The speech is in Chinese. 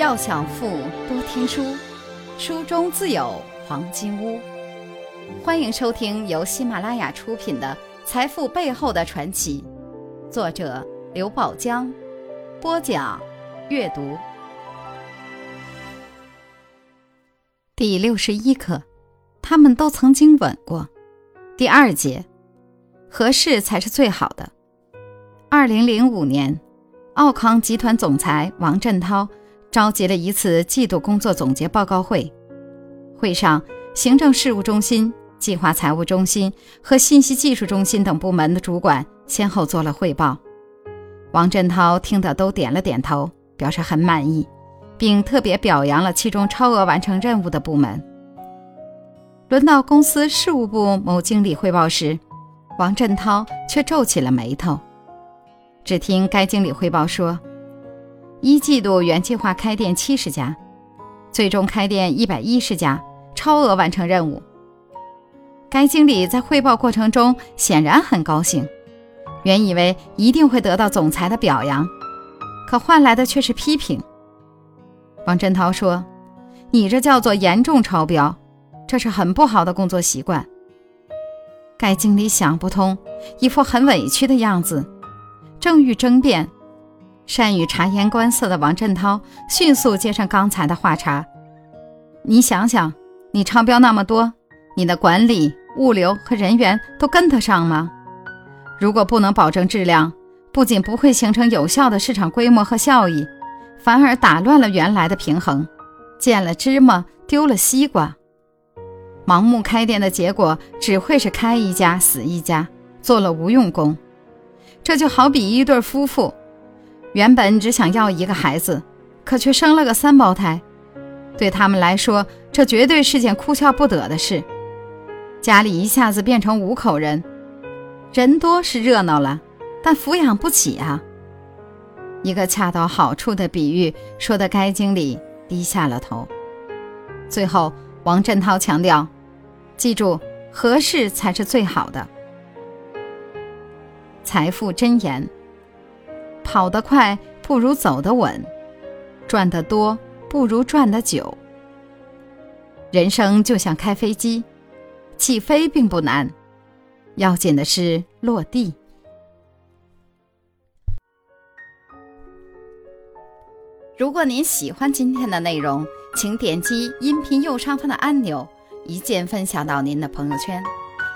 要想富，多听书，书中自有黄金屋。欢迎收听由喜马拉雅出品的《财富背后的传奇》，作者刘宝江，播讲阅读。第六十一课，他们都曾经吻过。第二节，合适才是最好的。二零零五年，奥康集团总裁王振涛。召集了一次季度工作总结报告会，会上，行政事务中心、计划财务中心和信息技术中心等部门的主管先后做了汇报。王振涛听得都点了点头，表示很满意，并特别表扬了其中超额完成任务的部门。轮到公司事务部某经理汇报时，王振涛却皱起了眉头。只听该经理汇报说。一季度原计划开店七十家，最终开店一百一十家，超额完成任务。该经理在汇报过程中显然很高兴，原以为一定会得到总裁的表扬，可换来的却是批评。王振涛说：“你这叫做严重超标，这是很不好的工作习惯。”该经理想不通，一副很委屈的样子，正欲争辩。善于察言观色的王振涛迅速接上刚才的话茬：“你想想，你超标那么多，你的管理、物流和人员都跟得上吗？如果不能保证质量，不仅不会形成有效的市场规模和效益，反而打乱了原来的平衡，见了芝麻丢了西瓜。盲目开店的结果只会是开一家死一家，做了无用功。这就好比一对夫妇。”原本只想要一个孩子，可却生了个三胞胎，对他们来说，这绝对是件哭笑不得的事。家里一下子变成五口人，人多是热闹了，但抚养不起啊。一个恰到好处的比喻，说的该经理低下了头。最后，王振涛强调：“记住，合适才是最好的。”财富箴言。跑得快不如走得稳，赚得多不如赚得久。人生就像开飞机，起飞并不难，要紧的是落地。如果您喜欢今天的内容，请点击音频右上方的按钮，一键分享到您的朋友圈。